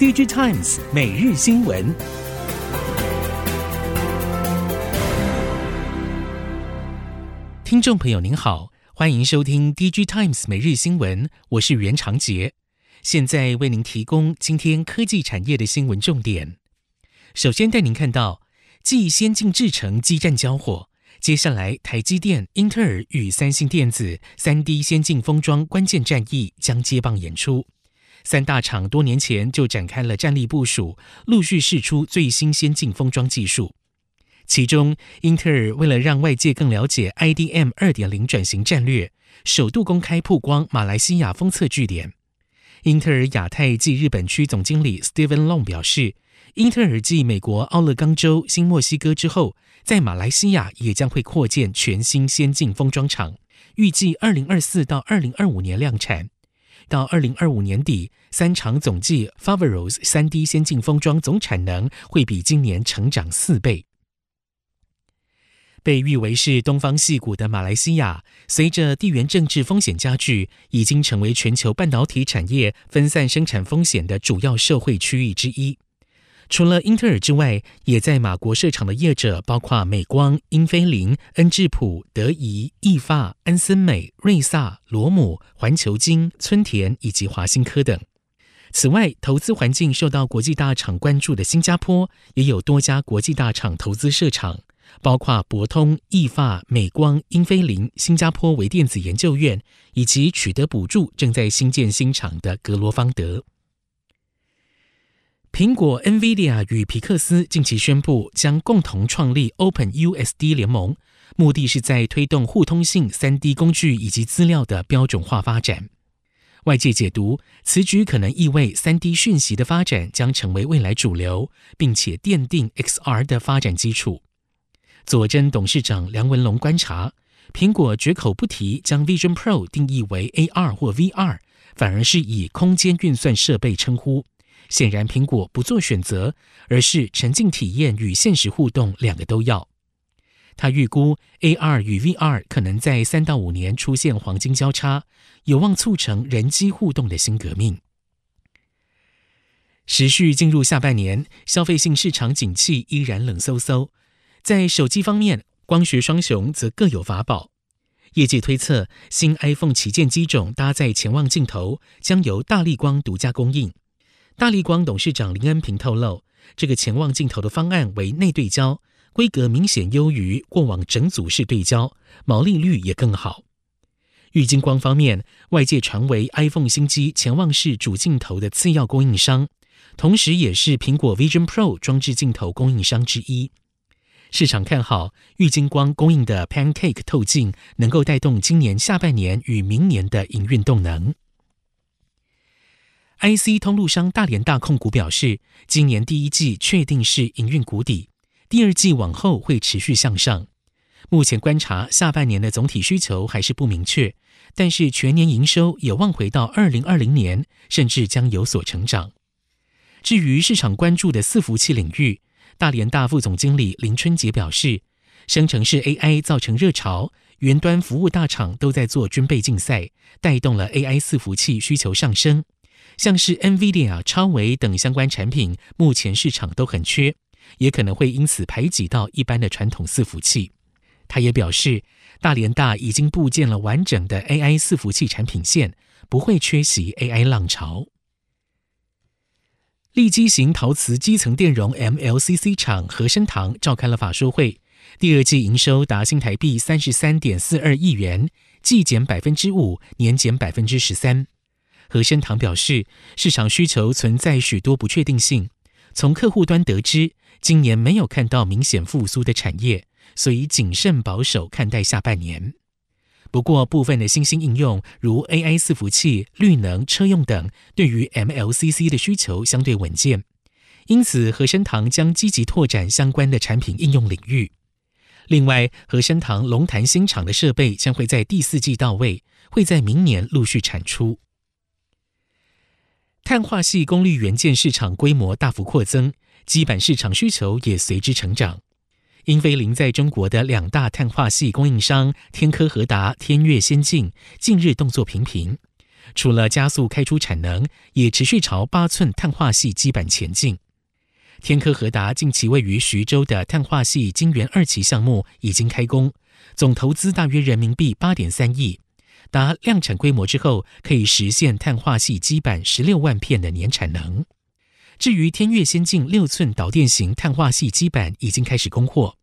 DigiTimes 每日新闻，听众朋友您好，欢迎收听 DigiTimes 每日新闻，我是袁长杰，现在为您提供今天科技产业的新闻重点。首先带您看到，继先进制程激战交火，接下来台积电、英特尔与三星电子 3D 先进封装关键战役将接棒演出。三大厂多年前就展开了战力部署，陆续试出最新先进封装技术。其中，英特尔为了让外界更了解 IDM 二点零转型战略，首度公开曝光马来西亚封测据点。英特尔亚太暨日本区总经理 Steven Long 表示，英特尔继美国奥勒冈州、新墨西哥之后，在马来西亚也将会扩建全新先进封装厂，预计二零二四到二零二五年量产。到二零二五年底，三厂总计 Foveros 三 D 先进封装总产能会比今年成长四倍。被誉为是东方系股的马来西亚，随着地缘政治风险加剧，已经成为全球半导体产业分散生产风险的主要社会区域之一。除了英特尔之外，也在马国设厂的业者包括美光、英飞凌、恩智浦、德仪、意发、安森美、瑞萨、罗姆、环球晶、村田以及华新科等。此外，投资环境受到国际大厂关注的新加坡，也有多家国际大厂投资设厂，包括博通、意发、美光、英飞凌、新加坡微电子研究院，以及取得补助正在新建新厂的格罗方德。苹果、NVIDIA 与皮克斯近期宣布将共同创立 OpenUSD 联盟，目的是在推动互通性 3D 工具以及资料的标准化发展。外界解读，此举可能意味 3D 讯息的发展将成为未来主流，并且奠定 XR 的发展基础。佐臻董事长梁文龙观察，苹果绝口不提将 Vision Pro 定义为 AR 或 VR，反而是以空间运算设备称呼。显然，苹果不做选择，而是沉浸体验与现实互动两个都要。他预估 AR 与 VR 可能在三到五年出现黄金交叉，有望促成人机互动的新革命。时序进入下半年，消费性市场景气依然冷飕飕。在手机方面，光学双雄则各有法宝。业界推测，新 iPhone 旗舰机种搭载潜望镜头，将由大立光独家供应。大力光董事长林恩平透露，这个潜望镜头的方案为内对焦，规格明显优于过往整组式对焦，毛利率也更好。玉晶光方面，外界传为 iPhone 新机潜望式主镜头的次要供应商，同时也是苹果 Vision Pro 装置镜头供应商之一。市场看好玉晶光供应的 Pancake 透镜，能够带动今年下半年与明年的营运动能。IC 通路商大连大控股表示，今年第一季确定是营运谷底，第二季往后会持续向上。目前观察下半年的总体需求还是不明确，但是全年营收有望回到二零二零年，甚至将有所成长。至于市场关注的伺服器领域，大连大副总经理林春杰表示，生成式 AI 造成热潮，云端服务大厂都在做军备竞赛，带动了 AI 伺服器需求上升。像是 NVIDIA、超微等相关产品，目前市场都很缺，也可能会因此排挤到一般的传统伺服器。他也表示，大联大已经布建了完整的 AI 伺服器产品线，不会缺席 AI 浪潮。利基型陶瓷基层电容 MLCC 厂和生堂召开了法说会，第二季营收达新台币三十三点四二亿元，季减百分之五，年减百分之十三。和生堂表示，市场需求存在许多不确定性。从客户端得知，今年没有看到明显复苏的产业，所以谨慎保守看待下半年。不过，部分的新兴应用，如 AI 伺服器、绿能、车用等，对于 MLCC 的需求相对稳健。因此，和生堂将积极拓展相关的产品应用领域。另外，和生堂龙潭新厂的设备将会在第四季到位，会在明年陆续产出。碳化系功率元件市场规模大幅扩增，基板市场需求也随之成长。英飞凌在中国的两大碳化系供应商天科和达、天越先进近日动作频频，除了加速开出产能，也持续朝八寸碳化系基板前进。天科和达近期位于徐州的碳化系晶圆二期项目已经开工，总投资大约人民币八点三亿，达量产规模之后，可以实现碳化矽基板十六万片的年产能。至于天越先进六寸导电型碳化矽基板，已经开始供货。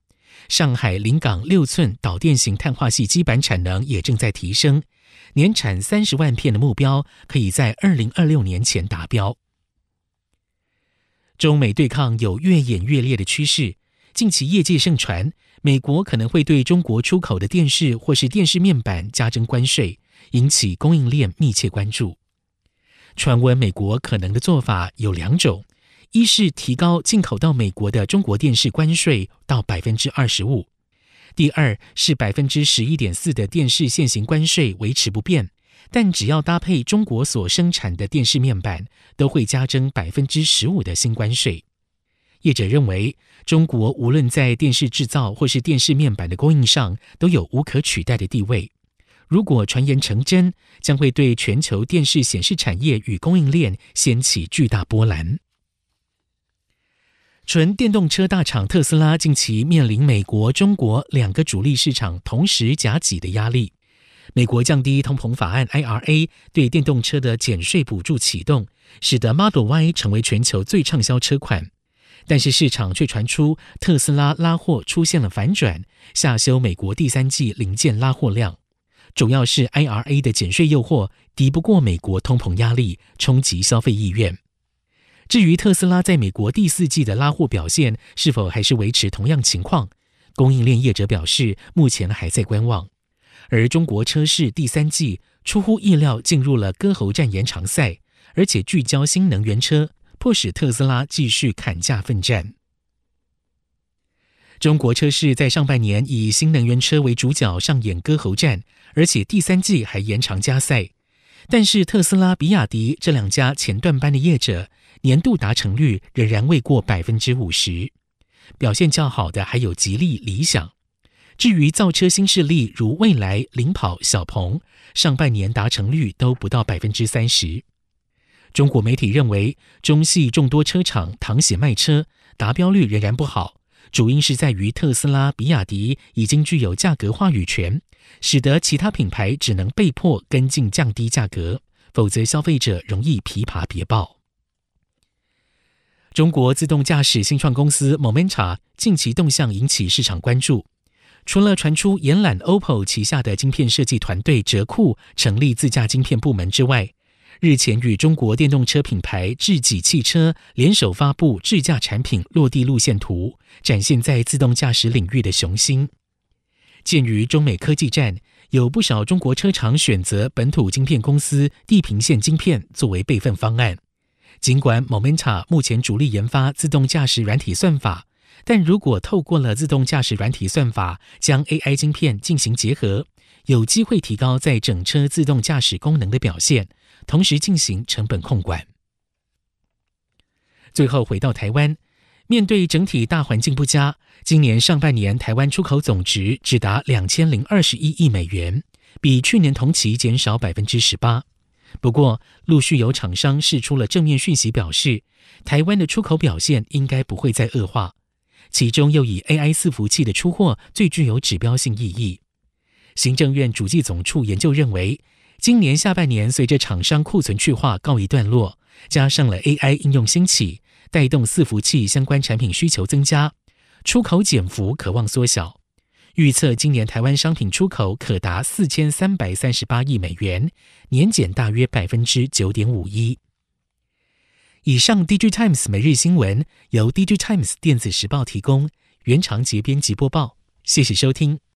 上海临港六寸导电型碳化矽基板产能也正在提升，年产三十万片的目标可以在二零二六年前达标。中美对抗有越演越烈的趋势，近期业界盛传美国可能会对中国出口的电视或是电视面板加征关税，引起供应链密切关注。传闻美国可能的做法有两种。一是提高进口到美国的中国电视关税到百分之二十五，第二是百分之十一点四的电视现行关税维持不变，但只要搭配中国所生产的电视面板，都会加征百分之十五的新关税。业者认为，中国无论在电视制造或是电视面板的供应上，都有无可取代的地位。如果传言成真，将会对全球电视显示产业与供应链掀起巨大波澜。纯电动车大厂特斯拉近期面临美国、中国两个主力市场同时夹挤的压力。美国降低通膨法案 IRA 对电动车的减税补助启动，使得 Model Y 成为全球最畅销车款。但是市场却传出特斯拉拉货出现了反转，下修美国第三季零件拉货量，主要是 IRA 的减税诱惑敌不过美国通膨压力，冲击消费意愿。至于特斯拉在美国第四季的拉货表现是否还是维持同样情况，供应链业者表示目前还在观望。而中国车市第三季出乎意料进入了割喉战延长赛，而且聚焦新能源车，迫使特斯拉继续砍价奋战。中国车市在上半年以新能源车为主角上演割喉战，而且第三季还延长加赛。但是特斯拉、比亚迪这两家前段班的业者，年度达成率仍然未过百分之五十，表现较好的还有吉利、理想。至于造车新势力如蔚来、领跑、小鹏，上半年达成率都不到百分之三十。中国媒体认为，中系众多车厂淌血卖车，达标率仍然不好，主因是在于特斯拉、比亚迪已经具有价格话语权，使得其他品牌只能被迫跟进降低价格，否则消费者容易琵琶别抱。中国自动驾驶新创公司 Momenta 近期动向引起市场关注。除了传出延揽 OPPO 旗下的晶片设计团队哲库成立自驾晶片部门之外，日前与中国电动车品牌智己汽车联手发布智驾产品落地路线图，展现在自动驾驶领域的雄心。鉴于中美科技战，有不少中国车厂选择本土晶片公司地平线晶片作为备份方案。尽管 Momenta 目前主力研发自动驾驶软体算法，但如果透过了自动驾驶软体算法将 AI 晶片进行结合，有机会提高在整车自动驾驶功能的表现，同时进行成本控管。最后回到台湾，面对整体大环境不佳，今年上半年台湾出口总值只达两千零二十一亿美元，比去年同期减少百分之十八。不过，陆续有厂商释出了正面讯息，表示台湾的出口表现应该不会再恶化。其中又以 AI 伺服器的出货最具有指标性意义。行政院主计总处研究认为，今年下半年随着厂商库存去化告一段落，加上了 AI 应用兴起，带动伺服器相关产品需求增加，出口减幅可望缩小。预测今年台湾商品出口可达四千三百三十八亿美元，年减大约百分之九点五一。以上，DigiTimes 每日新闻由 DigiTimes 电子时报提供，原长节编辑播报，谢谢收听。